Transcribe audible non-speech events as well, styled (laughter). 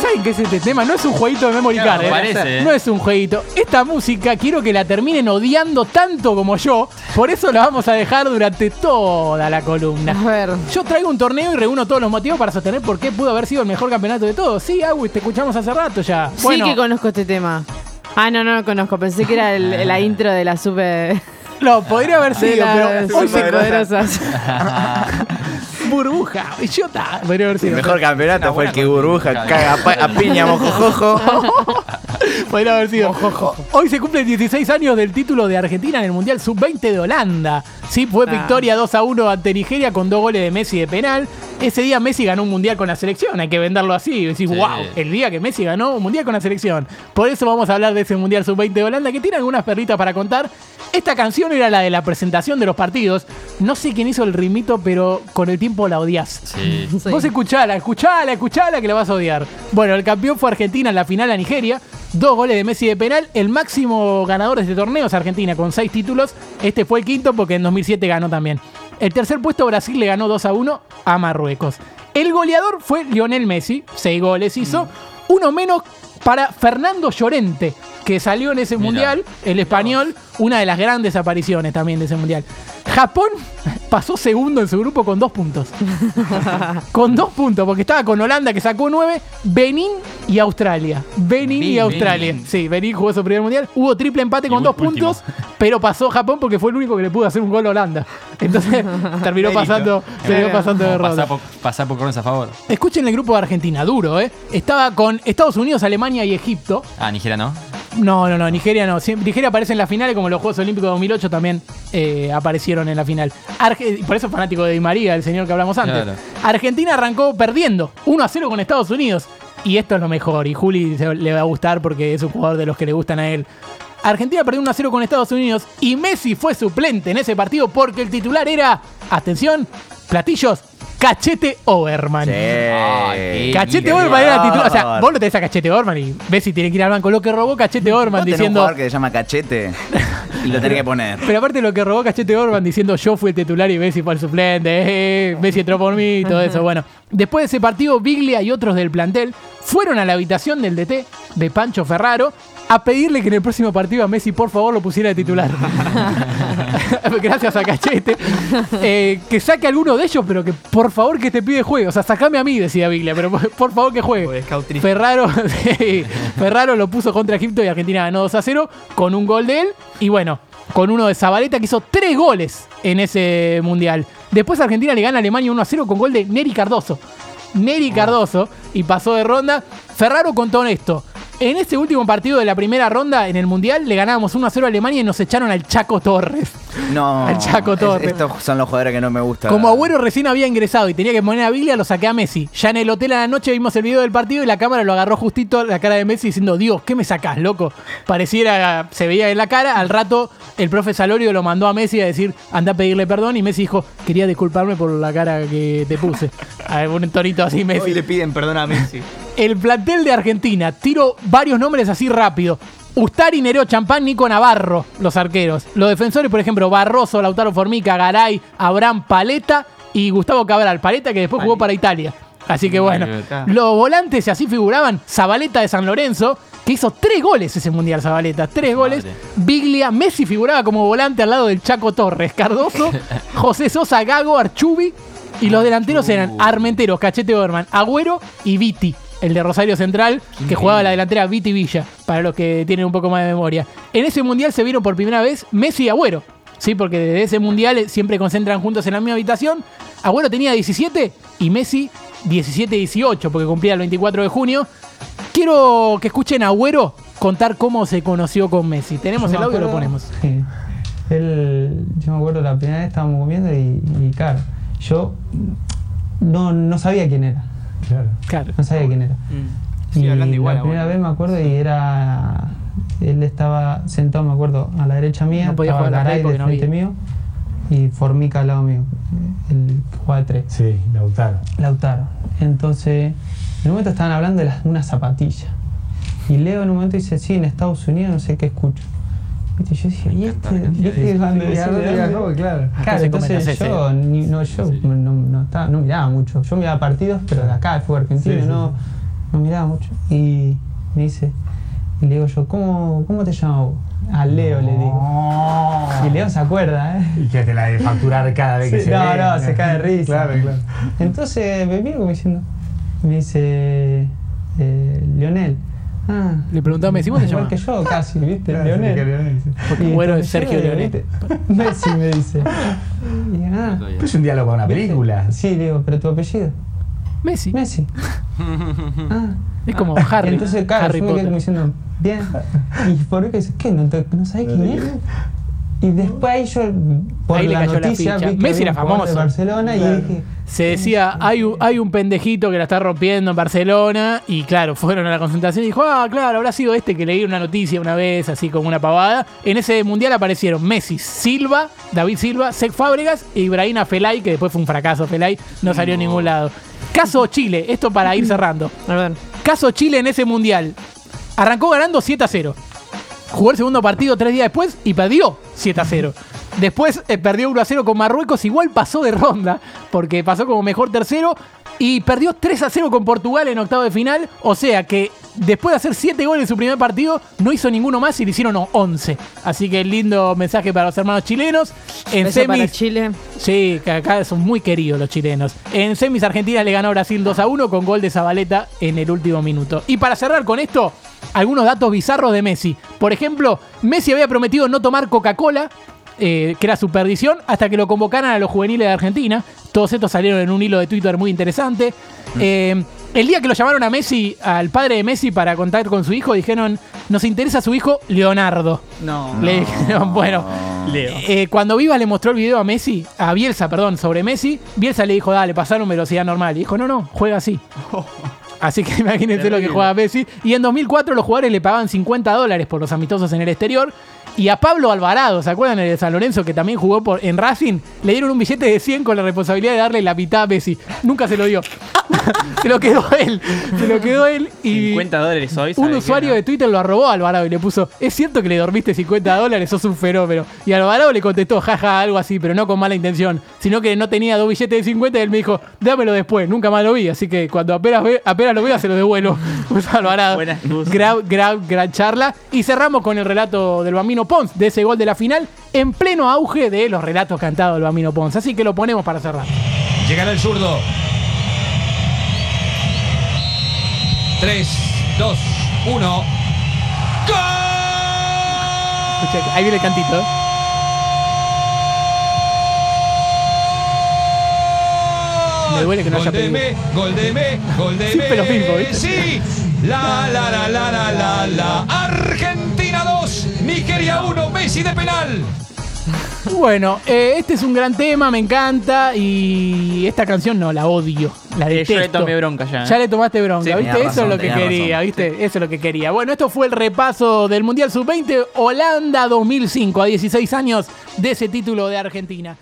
saben qué es este tema? No es un jueguito de memory Claro, card, ¿eh? parece, ¿eh? No es un jueguito. Esta música quiero que la terminen odiando tanto como yo. Por eso la vamos a dejar durante toda la columna. A ver. Yo traigo un torneo y reúno todos los motivos para sostener por qué pudo haber sido el mejor campeonato de todos. Sí, Agui, te escuchamos hace rato ya. Bueno, Sí que conozco este tema. Ah, no, no lo conozco. Pensé que era el- la intro de la super. no, podría haber sido, pero hoy se. (laughs) burbuja, idiota. Podría haber El mejor campeonato fue el que burbuja, caga a pa- a piña, mojojojo. (laughs) Podría haber sido. Hoy se cumplen 16 años del título de Argentina en el Mundial Sub-20 de Holanda. Sí, fue Ah. victoria 2 a 1 ante Nigeria con dos goles de Messi de penal. Ese día Messi ganó un Mundial con la selección, hay que venderlo así. Decís, Sí. wow, el día que Messi ganó un Mundial con la selección. Por eso vamos a hablar de ese Mundial Sub-20 de Holanda que tiene algunas perritas para contar. Esta canción era la de la presentación de los partidos. No sé quién hizo el ritmito, pero con el tiempo la odias. Sí. (laughs) Sí. Vos escuchala, escuchala, escuchala que la vas a odiar. Bueno, el campeón fue Argentina en la final a Nigeria. Dos goles de Messi de penal. El máximo ganador de este torneo es Argentina con seis títulos. Este fue el quinto porque en 2007 ganó también. El tercer puesto Brasil le ganó 2 a 1 a Marruecos. El goleador fue Lionel Messi. Seis goles hizo. Uno menos para Fernando Llorente, que salió en ese mundial, el español, una de las grandes apariciones también de ese mundial. Japón pasó segundo en su grupo con dos puntos. (laughs) con dos puntos, porque estaba con Holanda que sacó nueve, Benín y Australia. Benín y. Australia. Sí, Benín jugó su primer mundial. Hubo triple empate Y con dos último. puntos, pero pasó Japón porque fue el único que le pudo hacer un gol a Holanda. Entonces (laughs) terminó pasando, terminó pasando de ronda. por, pasar por corners a favor. Escuchen el grupo de Argentina, duro, ¿eh? Estaba con Estados Unidos, Alemania y Egipto. Ah, Nigeria no. No, no, no, Nigeria no. Nigeria aparece en la final, como los Juegos Olímpicos de 2008 también eh, aparecieron en la final. Arge- por eso es fanático de Di María, el señor que hablamos antes. Claro. Argentina arrancó perdiendo 1 a 0 con Estados Unidos. Y esto es lo mejor. Y Juli se- le va a gustar porque es un jugador de los que le gustan a él. Argentina perdió 1 a 0 con Estados Unidos y Messi fue suplente en ese partido porque el titular era, atención, platillos, Cachete Overman. Ay, Cachete qué Orman era titular. O sea, vos lo tenés a Cachete Orman y Messi tiene que ir al banco. Lo que robó Cachete un diciendo. jugador que se llama Cachete y lo tenés que poner. (laughs) Pero aparte lo que robó Cachete Orban diciendo yo fui el titular y Messi fue el suplente, eh, Messi entró por mí y todo eso. Bueno, después de ese partido, Biglia y otros del plantel fueron a la habitación del DT de Pancho Ferraro a pedirle que en el próximo partido a Messi por favor lo pusiera de titular. (laughs) Gracias a Cachete. Eh, que saque a alguno de ellos, pero que por favor que te pide juegue. O sea, sacame a mí, decía Biglia, pero por favor que juegue. Pues. Ferraro, (laughs) sí, Ferraro lo puso contra Egipto y Argentina ganó 2 a 0 con un gol de él y bueno, con uno de Zabaleta que hizo tres goles en ese mundial. Después Argentina le gana a Alemania 1 a 0 con gol de Neri Cardoso. Neri Cardoso y pasó de ronda. Ferraro contó esto. En este último partido de la primera ronda en el Mundial le ganábamos 1 a 0 a Alemania y nos echaron al Chaco Torres. No. Al Chaco es- Torres. Estos son los jugadores que no me gustan. Como Agüero recién había ingresado y tenía que poner a Biglia, lo saqué a Messi. Ya en el hotel a la noche vimos el video del partido y la cámara lo agarró justito la cara de Messi diciendo, Dios, ¿qué me sacás, loco? Pareciera, se veía en la cara. Al rato el profe Salorio lo mandó a Messi a decir, anda a pedirle perdón y Messi dijo, quería disculparme por la cara que te puse. (laughs) A un tonito así Messi. Hoy le piden perdón a Messi. El plantel de Argentina, tiro varios nombres así rápido. Ustari, Nereo, Champán, Nico Navarro, los arqueros. Los defensores, por ejemplo, Barroso, Lautaro Formica, Garay, Abraham Paleta y Gustavo Cabral. Paleta que después jugó para Italia. Así que bueno, los volantes así figuraban. Zabaleta de San Lorenzo, que hizo tres goles ese mundial, Zabaleta. Tres goles. Madre. Biglia, Messi figuraba como volante al lado del Chaco Torres. Cardoso, (laughs) José Sosa, Gago, Archubi. Y los delanteros eran Armenteros, Cachete Borman, Agüero y Viti, el de Rosario Central, que jugaba la delantera Viti Villa, para los que tienen un poco más de memoria. En ese mundial se vieron por primera vez Messi y Agüero. Sí, porque desde ese mundial siempre concentran juntos en la misma habitación. Agüero tenía 17 y Messi 17-18, porque cumplía el 24 de junio. Quiero que escuchen a Agüero contar cómo se conoció con Messi. Tenemos Yo el audio y lo ponemos. Sí. Él, yo me acuerdo la primera vez estábamos comiendo y, y claro, yo no, no sabía quién era. Claro. No sabía quién era. Mm. Y hablando igual. La primera vez me acuerdo y era. Él estaba sentado, me acuerdo, a la derecha mía. No podía estaba jugar Garay no frente mío y Formica al lado mío. El de tres. Sí, Lautaro. Lautaro. Entonces, en un momento estaban hablando de las, unas zapatillas. Y Leo en un momento dice, sí, en Estados Unidos no sé qué escucho. Viste, yo decía, ¿y este? ¿y este cuando de dónde? claro. Claro, entonces yo, ni- no, yo no, no estaba- no miraba mucho. Yo miraba partidos, pero de acá, de fútbol argentino, Sí, sí, no, nos miraba mucho. Y me dice, y le digo yo, ¿cómo, cómo te llamas vos? A Leo le digo. Y Leo se acuerda, ¿eh? Y que te la de facturar cada vez que se no, ve. no, se cae de risa. Claro, claro. Entonces me miro como diciendo, me dice, eh, Leonel. Ah, Le preguntó a Messi, ¿cómo te igual llamas? que yo casi, ¿viste? Claro, Leonel. sí, Leonel, sí. Porque Y bueno, Sergio Leonel. (laughs) Messi me dice. Y, ah, Pero es un diálogo para una película. Sí, le digo, pero tu apellido. Messi. Messi. (laughs) Ah. Es como Harry. Entonces, claro, Harry yo me quedé como diciendo, bien. Y por qué dice, ¿qué? ¿No, te, no sabés quién es? Y después ahí yo, por Ahí le cayó la ficha. vi que Messi era de famoso. Barcelona y dije, Se decía, hay un, hay un pendejito que la está rompiendo en Barcelona. Y claro, fueron a la concentración y dijo, ah, claro, habrá sido este que leí una noticia una vez, así como una pavada. En ese mundial aparecieron Messi, Silva, David Silva, Sec Fábregas e Ibrahim Felay, que después fue un fracaso. Felay no salió a ningún lado. Caso Chile, esto para ir cerrando. A ver. Caso Chile en ese mundial. Arrancó ganando 7 a 0. Jugó el segundo partido tres días después y perdió 7 a 0. Después eh, perdió 1 a 0 con Marruecos, igual pasó de ronda, porque pasó como mejor tercero. Y perdió 3 a 0 con Portugal en octavo de final. O sea que después de hacer 7 goles en su primer partido, no hizo ninguno más y le hicieron 11. Así que lindo mensaje para los hermanos chilenos. En Beso para semis, Chile. Sí, que acá son muy queridos los chilenos. En semis Argentina le ganó a Brasil 2 a 1 con gol de Zabaleta en el último minuto. Y para cerrar con esto, algunos datos bizarros de Messi. Por ejemplo, Messi había prometido no tomar Coca-Cola, eh, que era su perdición, hasta que lo convocaran a los juveniles de Argentina. Todos estos salieron en un hilo de Twitter muy interesante. Eh, el día que lo llamaron a Messi, al padre de Messi, para contar con su hijo, dijeron, nos interesa su hijo Leonardo. No. Le dijeron, bueno, Leo. eh, cuando Viva le mostró el video a Messi, a Bielsa, perdón, sobre Messi, Bielsa le dijo, dale, pasaron velocidad normal. Y dijo, no, no, juega así. (laughs) Así que (laughs) imagínense lo que juega Messi. Y en 2004 los jugadores le pagaban 50 dólares por los amistosos en el exterior. Y a Pablo Alvarado, ¿se acuerdan el de San Lorenzo que también jugó por, en Racing? Le dieron un billete de 100 con la responsabilidad de darle la mitad a Messi. Nunca se lo dio. (laughs) se lo quedó él. Se lo quedó él y... 50 dólares hoy. Un ¿sabe usuario de Twitter lo arrobó a Alvarado y le puso, es cierto que le dormiste 50 dólares, sos un fenómeno. Y Alvarado le contestó, jaja, algo así, pero no con mala intención, sino que no tenía dos billetes de 50 y él me dijo, dámelo después, nunca más lo vi, así que cuando apenas, ve- apenas lo vea se lo devuelvo. (laughs) Pues Alvarado. Buena excusa. Gran, gran, gran charla. Y cerramos con el relato del Bambino Pons, de ese gol de la final, en pleno auge de los relatos cantados del Bambino Pons. Así que lo ponemos para cerrar. Llegará el zurdo. 3, 2, 1. ¡Gol! Ahí viene el cantito. ¿eh? Me duele que no haya Gol de pedido. Me, gol de Me, gol de Siempre lo mismo, ¿viste? Sí. La, la, la, la, la, la, la. Argentina 2, Nigeria 1, Messi de penal. Bueno, eh, este es un gran tema, me encanta. Y esta canción no, la odio. La Eh, yo le tomé bronca ya, ¿eh? Ya le tomaste bronca, Sí, ¿viste? Eso es lo que quería, razón. ¿viste? Eso es lo que quería. Bueno, esto fue el repaso del Mundial Sub-20 Holanda 2005, a 16 años de ese título de Argentina.